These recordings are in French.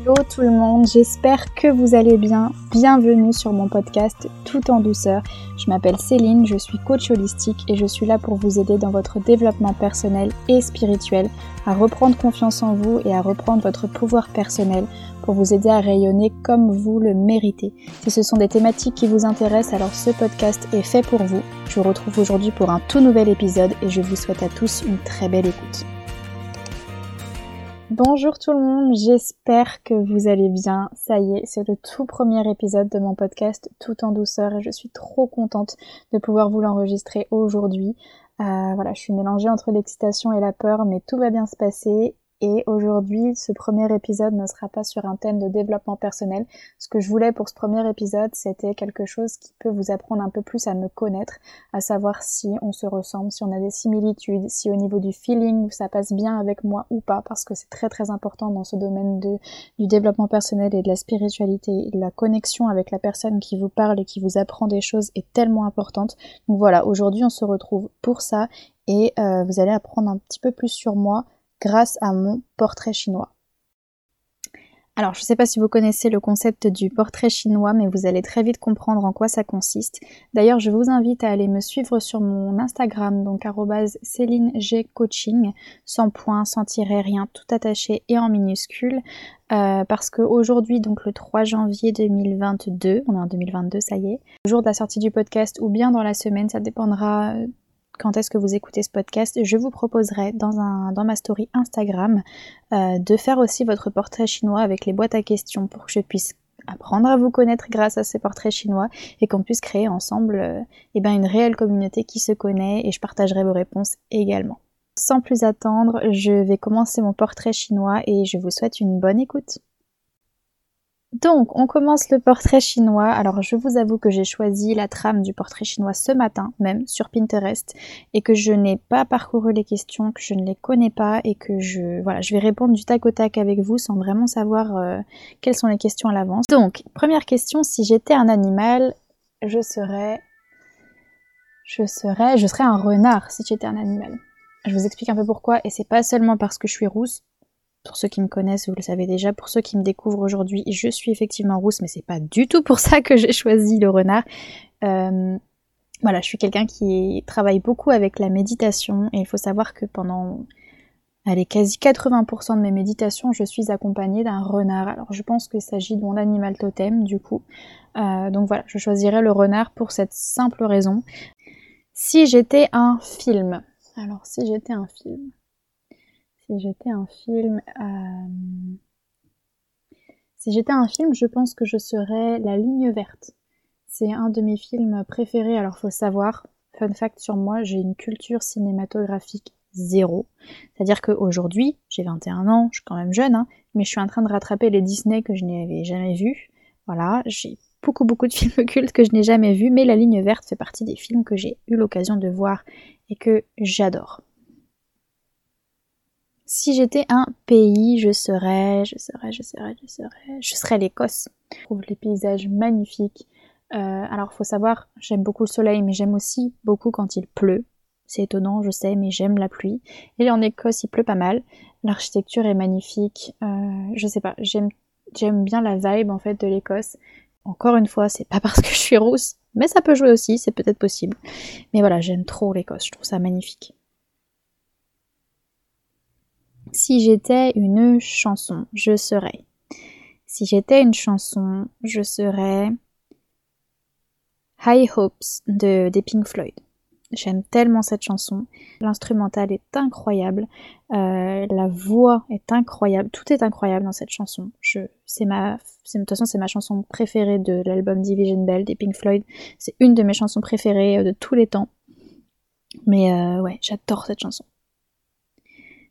Hello tout le monde, j'espère que vous allez bien. Bienvenue sur mon podcast Tout en douceur. Je m'appelle Céline, je suis coach holistique et je suis là pour vous aider dans votre développement personnel et spirituel, à reprendre confiance en vous et à reprendre votre pouvoir personnel pour vous aider à rayonner comme vous le méritez. Si ce sont des thématiques qui vous intéressent, alors ce podcast est fait pour vous. Je vous retrouve aujourd'hui pour un tout nouvel épisode et je vous souhaite à tous une très belle écoute. Bonjour tout le monde, j'espère que vous allez bien. Ça y est, c'est le tout premier épisode de mon podcast tout en douceur et je suis trop contente de pouvoir vous l'enregistrer aujourd'hui. Euh, voilà, je suis mélangée entre l'excitation et la peur, mais tout va bien se passer et aujourd'hui, ce premier épisode ne sera pas sur un thème de développement personnel. Ce que je voulais pour ce premier épisode, c'était quelque chose qui peut vous apprendre un peu plus à me connaître, à savoir si on se ressemble, si on a des similitudes, si au niveau du feeling ça passe bien avec moi ou pas, parce que c'est très très important dans ce domaine de, du développement personnel et de la spiritualité. La connexion avec la personne qui vous parle et qui vous apprend des choses est tellement importante. Donc voilà, aujourd'hui on se retrouve pour ça et euh, vous allez apprendre un petit peu plus sur moi grâce à mon portrait chinois. Alors, je ne sais pas si vous connaissez le concept du portrait chinois, mais vous allez très vite comprendre en quoi ça consiste. D'ailleurs, je vous invite à aller me suivre sur mon Instagram, donc Céline G Coaching, sans point, sans tirer, rien, tout attaché et en minuscule, euh, parce qu'aujourd'hui, donc le 3 janvier 2022, on est en 2022, ça y est, le jour de la sortie du podcast ou bien dans la semaine, ça dépendra quand est-ce que vous écoutez ce podcast, je vous proposerai dans, ma story Instagram euh, de faire aussi votre portrait chinois avec les boîtes à questions pour que je puisse apprendre à vous connaître grâce à ces portraits chinois et qu'on puisse créer ensemble euh, eh ben, une réelle communauté qui se connaît et je partagerai vos réponses également. Sans plus attendre, je vais commencer mon portrait chinois et je vous souhaite une bonne écoute. Donc, on commence le portrait chinois. Alors, je vous avoue que j'ai choisi la trame du portrait chinois ce matin même sur Pinterest et que je n'ai pas parcouru les questions, que je ne les connais pas et que je voilà, je vais répondre du tac au tac avec vous sans vraiment savoir euh, quelles sont les questions à l'avance. Donc, première question, si j'étais un animal, je serais je serais je serais un renard si j'étais un animal. Je vous explique un peu pourquoi et c'est pas seulement parce que je suis rousse, pour ceux qui me connaissent, vous le savez déjà. Pour ceux qui me découvrent aujourd'hui, je suis effectivement rousse, mais c'est pas du tout pour ça que j'ai choisi le renard. Euh, voilà, je suis quelqu'un qui travaille beaucoup avec la méditation et il faut savoir que pendant allez, quasi 80% de mes méditations, je suis accompagnée d'un renard. Alors je pense qu'il s'agit de mon animal totem du coup. Euh, donc voilà, je choisirais le renard pour cette simple raison. Si j'étais un film, alors si j'étais un film, si j'étais un film, euh, si j'étais un film, je pense que je serais La Ligne Verte. C'est un de mes films préférés. Alors faut savoir, fun fact sur moi, j'ai une culture cinématographique zéro. C'est-à-dire qu'aujourd'hui, j'ai 21 ans, je suis quand même jeune, hein, mais je suis en train de rattraper les Disney que je n'avais jamais vus. Voilà, j'ai beaucoup beaucoup de films cultes que je n'ai jamais vus, mais La Ligne Verte fait partie des films que j'ai eu l'occasion de voir et que j'adore. Si j'étais un pays, je serais, je serais, je serais, je serais, je serais l'Écosse. Je trouve les paysages magnifiques. Euh, alors, faut savoir, j'aime beaucoup le soleil, mais j'aime aussi beaucoup quand il pleut. C'est étonnant, je sais, mais j'aime la pluie. Et en Écosse, il pleut pas mal. L'architecture est magnifique. Euh, je sais pas, j'aime, j'aime bien la vibe en fait de l'Écosse. Encore une fois, c'est pas parce que je suis rousse, mais ça peut jouer aussi, c'est peut-être possible. Mais voilà, j'aime trop l'Écosse, je trouve ça magnifique. Si j'étais une chanson, je serais. Si j'étais une chanson, je serais High Hopes de des Pink Floyd. J'aime tellement cette chanson. L'instrumental est incroyable. Euh, la voix est incroyable. Tout est incroyable dans cette chanson. C'est ma, de toute façon, c'est ma chanson préférée de l'album Division Bell des Pink Floyd. C'est une de mes chansons préférées de tous les temps. Mais euh, ouais, j'adore cette chanson.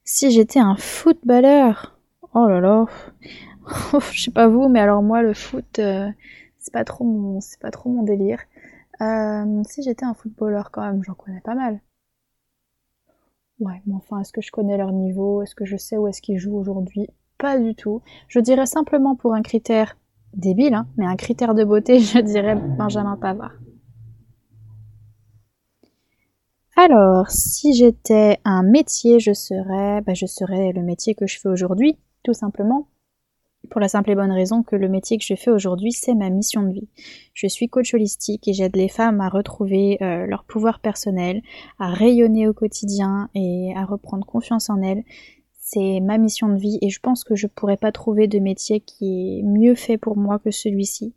Si j'étais un footballeur, oh là là, je sais pas vous, mais alors moi le foot, euh, c'est pas trop mon, c'est pas trop mon délire. Euh, si j'étais un footballeur quand même, j'en connais pas mal. Ouais, mais enfin, est-ce que je connais leur niveau? Est-ce que je sais où est-ce qu'ils jouent aujourd'hui? Pas du tout. Je dirais simplement pour un critère débile, hein, mais un critère de beauté, je dirais Benjamin Pavard. Alors, si j'étais un métier, je serais, bah, je serais le métier que je fais aujourd'hui, tout simplement. pour la simple et bonne raison que le métier que je fais aujourd'hui, c'est ma mission de vie. Je suis coach holistique et j'aide les femmes à retrouver euh, leur pouvoir personnel, à rayonner au quotidien et à reprendre confiance en elles. C'est ma mission de vie et je pense que je pourrais pas trouver de métier qui est mieux fait pour moi que celui-ci.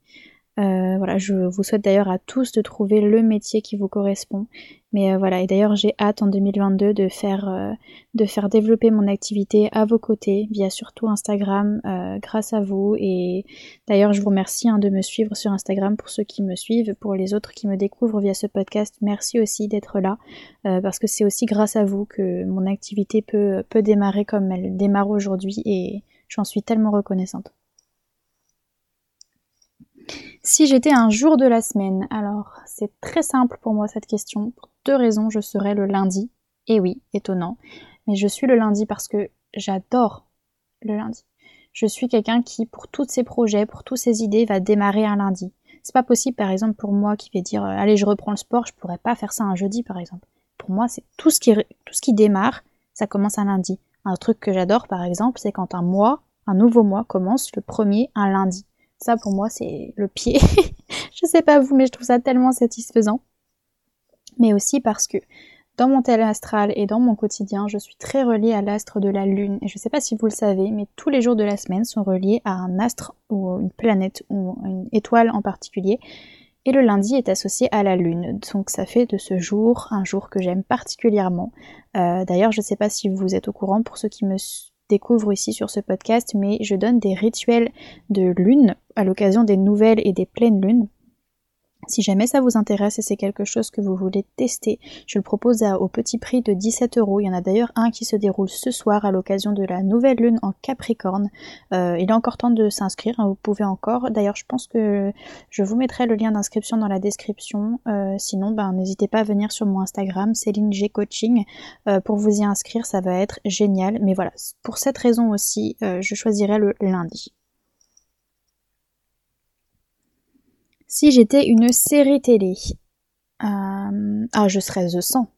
Euh, voilà, je vous souhaite d'ailleurs à tous de trouver le métier qui vous correspond. Mais euh, voilà, et d'ailleurs j'ai hâte en 2022 de faire, euh, de faire développer mon activité à vos côtés via surtout Instagram grâce à vous. Et d'ailleurs je vous remercie hein, de me suivre sur Instagram pour ceux qui me suivent, pour les autres qui me découvrent via ce podcast. Merci aussi d'être là parce que c'est aussi grâce à vous que mon activité peut, peut démarrer comme elle démarre aujourd'hui et j'en suis tellement reconnaissante. Si j'étais un jour de la semaine, alors c'est très simple pour moi cette question. Pour deux raisons, je serais le lundi. Et oui, étonnant. Mais je suis le lundi parce que j'adore le lundi. Je suis quelqu'un qui, pour tous ses projets, pour toutes ses idées, va démarrer un lundi. C'est pas possible, par exemple, pour moi qui vais dire, euh, allez, je reprends le sport, je pourrais pas faire ça un jeudi, par exemple. Pour moi, c'est tout ce qui, tout ce qui démarre, ça commence un lundi. Un truc que j'adore, par exemple, c'est quand un mois, un nouveau mois commence le premier un lundi. Ça, pour moi, c'est le pied. je sais pas vous, mais je trouve ça tellement satisfaisant. Mais aussi parce que dans mon tel astral et dans mon quotidien, je suis très reliée à l'astre de la Lune. Et je sais pas si vous le savez, mais tous les jours de la semaine sont reliés à un astre ou une planète ou une étoile en particulier. Et le lundi est associé à la Lune. Donc ça fait de ce jour un jour que j'aime particulièrement. Euh, d'ailleurs, je ne sais pas si vous êtes au courant pour ceux qui me découvre ici sur ce podcast, mais je donne des rituels de lune à l'occasion des nouvelles et des pleines lunes. Si jamais ça vous intéresse et c'est quelque chose que vous voulez tester, je le propose au petit prix de 17 euros. Il y en a d'ailleurs un qui se déroule ce soir à l'occasion de la nouvelle lune en Capricorne. Euh, il est encore temps de s'inscrire, hein, vous pouvez encore. D'ailleurs, je pense que je vous mettrai le lien d'inscription dans la description. Euh, sinon, ben, n'hésitez pas à venir sur mon Instagram, Céline G Coaching, euh, pour vous y inscrire. Ça va être génial. Mais voilà, pour cette raison aussi, je choisirai le lundi. Si j'étais une série télé, euh, ah, je serais The 100.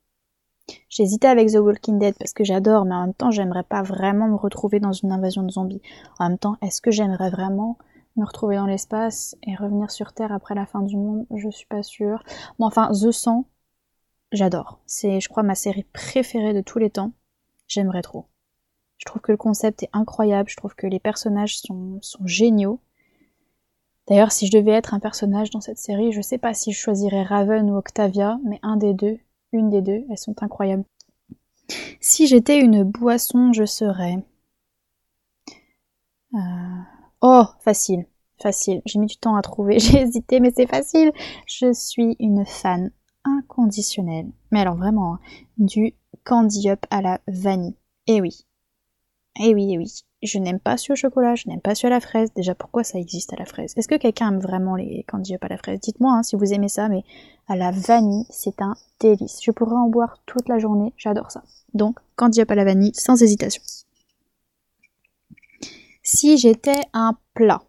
J'hésitais avec The Walking Dead parce que j'adore, mais en même temps, j'aimerais pas vraiment me retrouver dans une invasion de zombies. En même temps, est-ce que j'aimerais vraiment me retrouver dans l'espace et revenir sur Terre après la fin du monde? Je suis pas sûre. Bon, enfin, The 100, j'adore. C'est, je crois, ma série préférée de tous les temps. J'aimerais trop. Je trouve que le concept est incroyable, je trouve que les personnages sont, sont géniaux. D'ailleurs, si je devais être un personnage dans cette série, je sais pas si je choisirais Raven ou Octavia, mais un des deux, une des deux, elles sont incroyables. Si j'étais une boisson, je serais. Euh, oh, facile, facile. J'ai mis du temps à trouver, j'ai hésité, mais c'est facile. Je suis une fan inconditionnelle, mais alors vraiment, hein, du candy up à la vanille. Eh oui, eh oui, eh oui je n'aime pas ce chocolat, je n'aime pas ce à la fraise. Déjà, pourquoi ça existe à la fraise? Est-ce que quelqu'un aime vraiment les candy up à la fraise? Dites-moi hein, si vous aimez ça, mais à la vanille, c'est un délice. Je pourrais en boire toute la journée, j'adore ça. Donc, candy à la vanille, sans hésitation. Si j'étais un plat,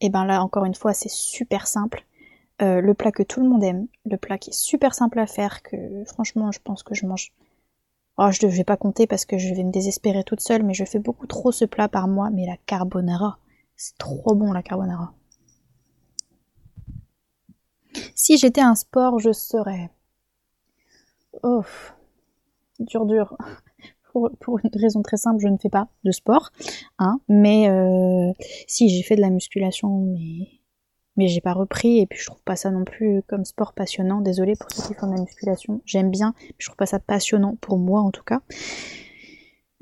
et eh ben là, encore une fois, c'est super simple. Euh, le plat que tout le monde aime, le plat qui est super simple à faire, que franchement, je pense que je mange Oh, je ne vais pas compter parce que je vais me désespérer toute seule, mais je fais beaucoup trop ce plat par mois. Mais la carbonara, c'est trop bon la carbonara. Si j'étais un sport, je serais. Oh, dur, dur. Pour, une raison très simple, je ne fais pas de sport, hein, mais euh, si j'ai fait de la musculation, mais mais j'ai pas repris et puis je trouve pas ça non plus comme sport passionnant. Désolée pour ceux qui font de la musculation, j'aime bien, mais je trouve pas ça passionnant pour moi en tout cas.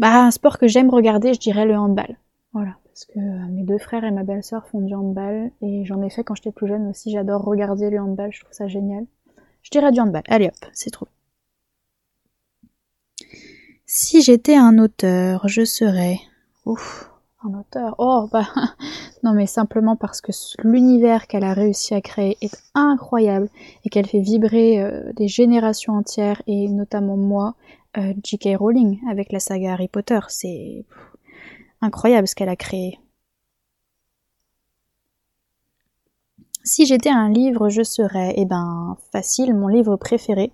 Bah un sport que j'aime regarder, je dirais le handball. Voilà, parce que euh, mes deux frères et ma belle-sœur font du handball et j'en ai fait quand j'étais plus jeune aussi. J'adore regarder le handball, je trouve ça génial. Je dirais du handball. Allez hop, c'est trop. Si j'étais un auteur, je serais. Ouf, un auteur. Oh bah non mais simplement parce que l'univers qu'elle a réussi à créer est incroyable et qu'elle fait vibrer euh, des générations entières et notamment moi, euh, J.K. Rowling avec la saga Harry Potter. C'est incroyable ce qu'elle a créé. Si j'étais un livre, je serais, eh ben, facile, mon livre préféré.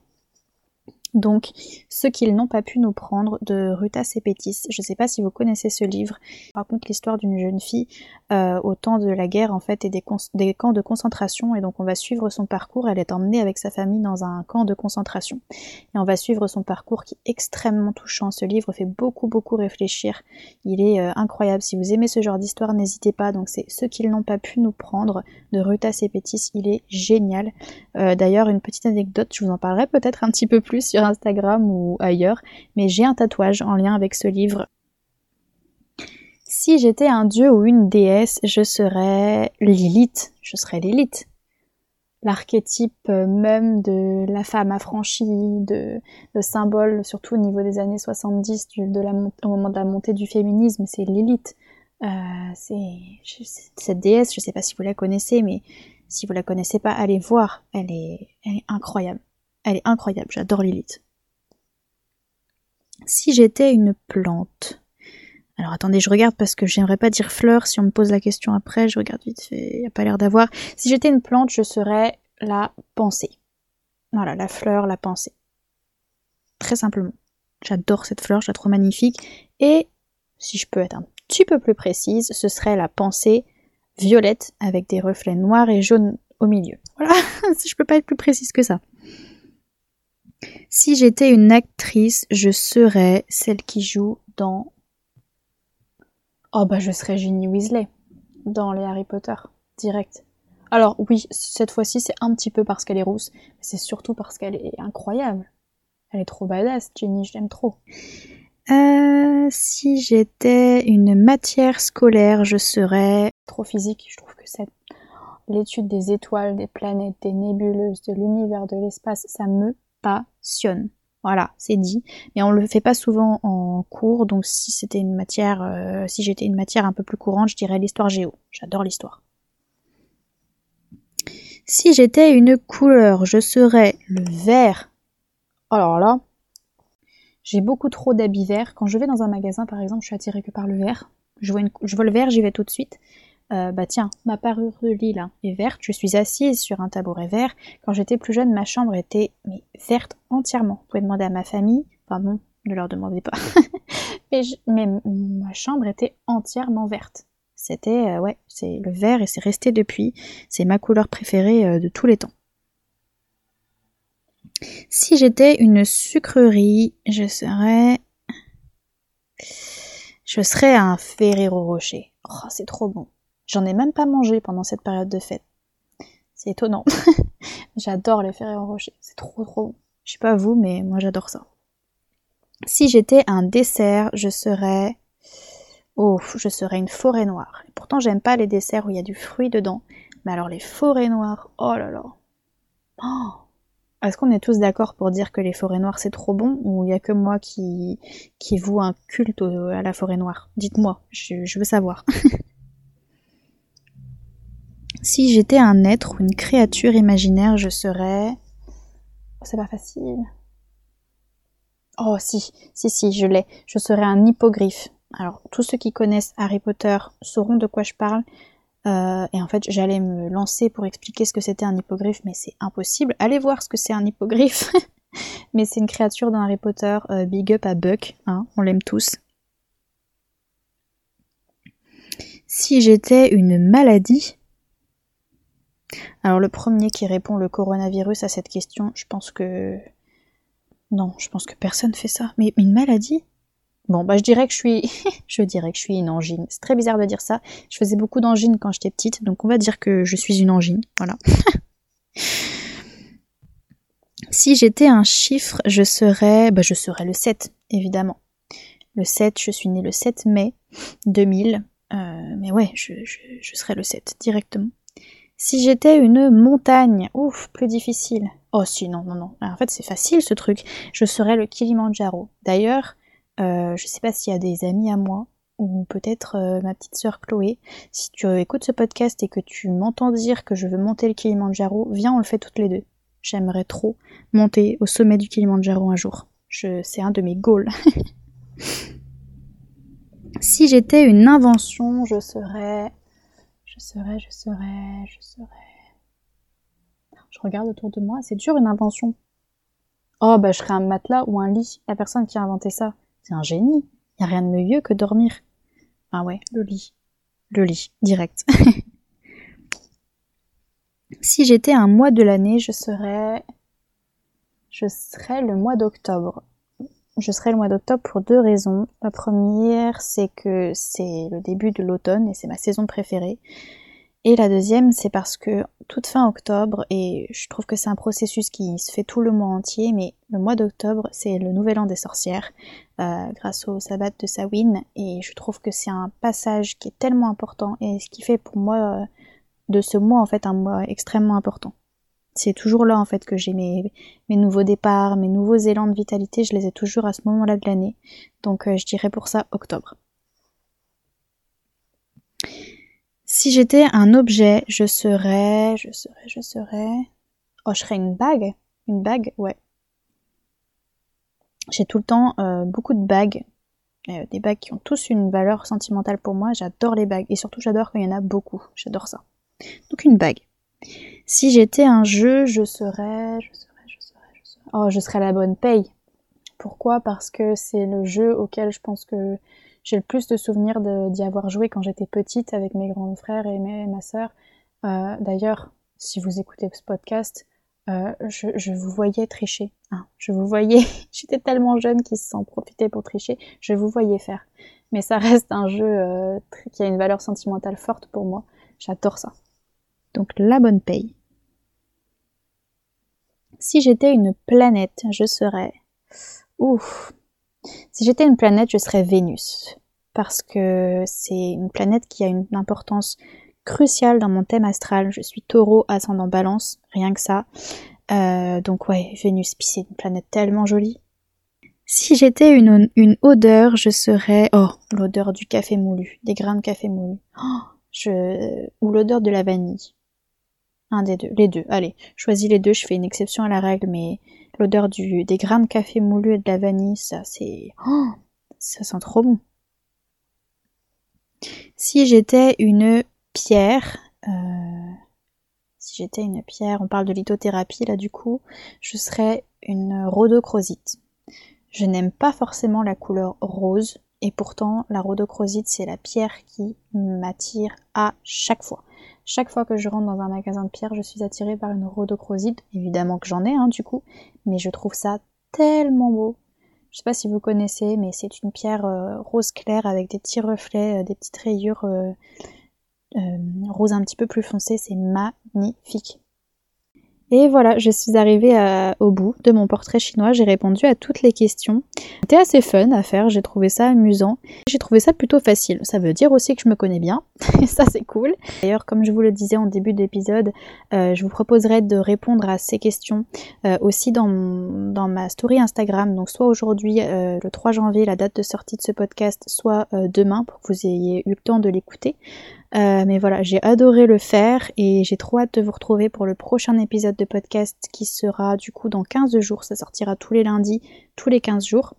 Donc, ce qu'ils n'ont pas pu nous prendre de Ruta Sepétis. Je ne sais pas si vous connaissez ce livre. Il raconte l'histoire d'une jeune fille euh, au temps de la guerre en fait et des, des, camps de concentration. Et donc, on va suivre son parcours. Elle est emmenée avec sa famille dans un camp de concentration. Et on va suivre son parcours qui est extrêmement touchant. Ce livre fait beaucoup beaucoup réfléchir. Il est euh, incroyable. Si vous aimez ce genre d'histoire, n'hésitez pas. Donc, c'est ce qu'ils n'ont pas pu nous prendre de Ruta Sepétis. Il est génial. Euh, d'ailleurs, une petite anecdote, je vous en parlerai peut-être un petit peu plus sur Instagram ou ailleurs, mais j'ai un tatouage en lien avec ce livre. Si j'étais un dieu ou une déesse, je serais Lilith. Je serais Lilith. L'archétype euh, même de la femme affranchie, de le symbole, surtout au niveau des années 70, de la, au moment de la montée du féminisme, c'est Lilith. Euh, c'est cette déesse, je sais pas si vous la connaissez, mais si vous la connaissez pas, allez voir. Elle est incroyable. Elle est incroyable, j'adore Lilith. Si j'étais une plante. Alors attendez, je regarde parce que j'aimerais pas dire fleur. Si on me pose la question après, je regarde vite fait. Y a pas l'air d'avoir. Si j'étais une plante, je serais la pensée. Voilà, la fleur, la pensée. Très simplement. J'adore cette fleur, je la trouve magnifique. Et si je peux être un petit peu plus précise, ce serait la pensée violette avec des reflets noirs et jaunes au milieu. Voilà, je peux pas être plus précise que ça. Si j'étais une actrice, je serais celle qui joue dans. Oh bah je serais Ginny Weasley dans les Harry Potter, direct. Alors oui, cette fois-ci c'est un petit peu parce qu'elle est rousse, mais c'est surtout parce qu'elle est incroyable. Elle est trop badass, Ginny, je l'aime trop. Euh, si j'étais une matière scolaire, je serais trop physique. Je trouve que cette l'étude des étoiles, des planètes, des nébuleuses, de l'univers, de l'espace, ça me Voilà, c'est dit. Mais on le fait pas souvent en cours, donc si c'était une matière, euh, si j'étais une matière un peu plus courante, je dirais l'histoire géo. J'adore l'histoire. Si j'étais une couleur, je serais le vert. Alors là, j'ai beaucoup trop d'habits verts. Quand je vais dans un magasin, par exemple, je suis attirée que par le vert. Je vois, une, je vois le vert, j'y vais tout de suite. Euh, bah tiens, ma parure de lit là est verte, je suis assise sur un tabouret vert. Quand j'étais plus jeune, ma chambre était mais, verte entièrement. Vous pouvez demander à ma famille, enfin ne leur demandez pas. mais, mais, ma chambre était entièrement verte. C'était, euh, ouais, c'est le vert et c'est resté depuis. C'est ma couleur préférée euh, de tous les temps. Si j'étais une sucrerie, je serais... Je serais un Ferrero Rocher. Oh, c'est trop bon. J'en ai même pas mangé pendant cette période de fête. C'est étonnant. j'adore les Ferrero Rocher. C'est trop trop bon. Je sais pas vous, mais moi j'adore ça. Si j'étais un dessert, je serais... Oh, je serais une forêt noire. Et pourtant j'aime pas les desserts où il y a du fruit dedans. Mais alors les forêts noires, oh là là. Oh est-ce qu'on est tous d'accord pour dire que les forêts noires c'est trop bon ou il y a que moi qui, qui voue un culte à la forêt noire? Dites-moi, je veux savoir. Si j'étais un être ou une créature imaginaire, je serais... Oh, c'est pas facile. Oh si, si, si, je l'ai. Je serais un hippogriffe. Alors, tous ceux qui connaissent Harry Potter sauront de quoi je parle. Euh, et en fait, j'allais me lancer pour expliquer ce que c'était un hippogriffe, mais c'est impossible. Allez voir ce que c'est un hippogriffe. mais c'est une créature dans Harry Potter. Euh, big up à Buck, hein, on l'aime tous. Si j'étais une maladie, alors le premier qui répond le coronavirus à cette question, je pense que... Non, je pense que personne fait ça. Mais, une maladie? Bon, bah je dirais que je suis... je dirais que je suis une angine. C'est très bizarre de dire ça. Je faisais beaucoup d'angines quand j'étais petite, donc on va dire que je suis une angine. Voilà. si j'étais un chiffre, je serais... Bah je serais le 7, évidemment. Le 7, je suis née le 7 mai 2000. Euh, mais ouais, je, je serais le 7 directement. Si j'étais une montagne, ouf, plus difficile. Oh si, non, non, non. En fait, c'est facile ce truc. Je serais le Kilimanjaro. D'ailleurs, euh, je sais pas s'il y a des amis à moi, ou peut-être euh, ma petite sœur Chloé. Si tu écoutes ce podcast et que tu m'entends dire que je veux monter le Kilimanjaro, viens, on le fait toutes les deux. J'aimerais trop monter au sommet du Kilimanjaro un jour. C'est un de mes goals. si j'étais une invention, je serais je serais, je serais, je serais. Je regarde autour de moi, c'est dur une invention. Oh bah je serais un matelas ou un lit. La personne qui a inventé ça, c'est un génie. Y a rien de mieux que dormir. Ah ouais, le lit. Le lit, direct. si j'étais un mois de l'année, je serais je serais le mois d'octobre. Je serais le mois d'octobre pour deux raisons. La première, c'est que c'est le début de l'automne et c'est ma saison préférée. Et la deuxième, c'est parce que toute fin octobre, et je trouve que c'est un processus qui se fait tout le mois entier, mais le mois d'octobre, c'est le nouvel an des sorcières, euh, grâce au sabbat de Samhain, et je trouve que c'est un passage qui est tellement important, et ce qui fait pour moi euh, de ce mois en fait un mois extrêmement important. C'est toujours là en fait que j'ai mes, nouveaux départs, mes nouveaux élans de vitalité, je les ai toujours à ce moment-là de l'année, donc euh, je dirais pour ça octobre. Si j'étais un objet, je serais, je serais, je serais. Oh, je serais une bague. Une bague, ouais. J'ai tout le temps euh, beaucoup de bagues. Euh, des bagues qui ont tous une valeur sentimentale pour moi. J'adore les bagues. Et surtout, j'adore quand il y en a beaucoup. J'adore ça. Donc, une bague. Si j'étais un jeu, je serais, je serais, je serais, je serais. Oh, je serais la bonne paye. Pourquoi? Parce que c'est le jeu auquel je pense que j'ai le plus de souvenirs d'y avoir joué quand j'étais petite avec mes grands frères et ma sœur. Euh, d'ailleurs, si vous écoutez ce podcast, euh, je, vous voyais tricher. Hein, je vous voyais, j'étais tellement jeune qu'ils s'en profitaient pour tricher. Je vous voyais faire. Mais ça reste un jeu euh, qui a une valeur sentimentale forte pour moi. J'adore ça. Donc la bonne paye. Si j'étais une planète, je serais... Ouf, si j'étais une planète, je serais Vénus, parce que c'est une planète qui a une importance cruciale dans mon thème astral. Je suis taureau, ascendant balance, rien que ça. Euh, donc ouais, Vénus, puis c'est une planète tellement jolie. Si j'étais une, une odeur, je serais... Oh, l'odeur du café moulu, des grains de café moulu. Oh, je... Ou l'odeur de la vanille. Des deux, les deux. Allez, choisis les deux, je fais une exception à la règle, mais L'odeur du, des grains de café moulu et de la vanille, ça c'est... Oh, ça sent trop bon. Si j'étais une pierre, euh, si j'étais une pierre, on parle de lithothérapie là du coup, je serais une rhodochrosite. Je n'aime pas forcément la couleur rose, et pourtant la rhodochrosite c'est la pierre qui m'attire à chaque fois. Chaque fois que je rentre dans un magasin de pierre, je suis attirée par une rhodochrosite. Évidemment que j'en ai, hein, du coup, mais je trouve ça tellement beau. Je sais pas si vous connaissez, mais c'est une pierre euh, rose claire avec des petits reflets, euh, des petites rayures euh, rose un petit peu plus foncé. C'est magnifique. Et voilà, je suis arrivée au bout de mon portrait chinois. J'ai répondu à toutes les questions. C'était assez fun à faire, j'ai trouvé ça amusant. J'ai trouvé ça plutôt facile. Ça veut dire aussi que je me connais bien. Et ça, c'est cool. D'ailleurs, comme je vous le disais en début d'épisode, euh, je vous proposerai de répondre à ces questions euh, aussi dans, dans ma story Instagram. Donc, soit aujourd'hui, euh, le 3 janvier, la date de sortie de ce podcast, soit demain pour que vous ayez eu le temps de l'écouter. Euh, mais voilà, j'ai adoré le faire et j'ai trop hâte de vous retrouver pour le prochain épisode de podcast qui sera du coup dans 15 jours. Ça sortira tous les lundis, tous les 15 jours.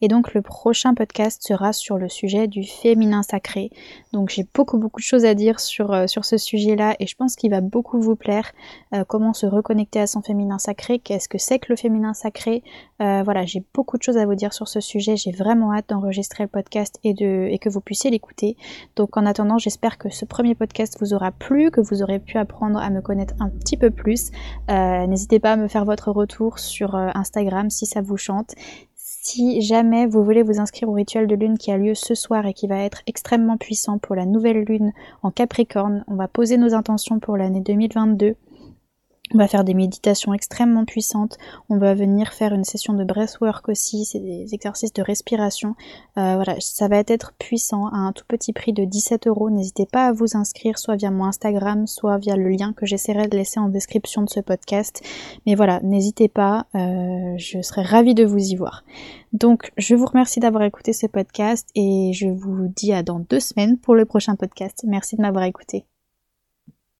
Et donc le prochain podcast sera sur le sujet du féminin sacré. Donc j'ai beaucoup beaucoup de choses à dire sur, euh, ce sujet-là et je pense qu'il va beaucoup vous plaire. Euh, comment se reconnecter à son féminin sacré, qu'est-ce que c'est que le féminin sacré. Euh, voilà, j'ai beaucoup de choses à vous dire sur ce sujet. J'ai vraiment hâte d'enregistrer le podcast et que vous puissiez l'écouter. Donc en attendant, j'espère que ce premier podcast vous aura plu, que vous aurez pu apprendre à me connaître un petit peu plus. N'hésitez pas à me faire votre retour sur Instagram si ça vous chante. Si jamais vous voulez vous inscrire au rituel de lune qui a lieu ce soir et qui va être extrêmement puissant pour la nouvelle lune en Capricorne, on va poser nos intentions pour l'année 2022 on va faire des méditations extrêmement puissantes. On va venir faire une session de breathwork aussi. C'est des exercices de respiration. Euh, voilà, ça va être puissant à un tout petit prix de 17 euros. N'hésitez pas à vous inscrire soit via mon Instagram, soit via le lien que j'essaierai de laisser en description de ce podcast. Mais voilà, n'hésitez pas. Euh, je serai ravie de vous y voir. Donc, je vous remercie d'avoir écouté ce podcast et je vous dis à dans deux semaines pour le prochain podcast. Merci de m'avoir écouté.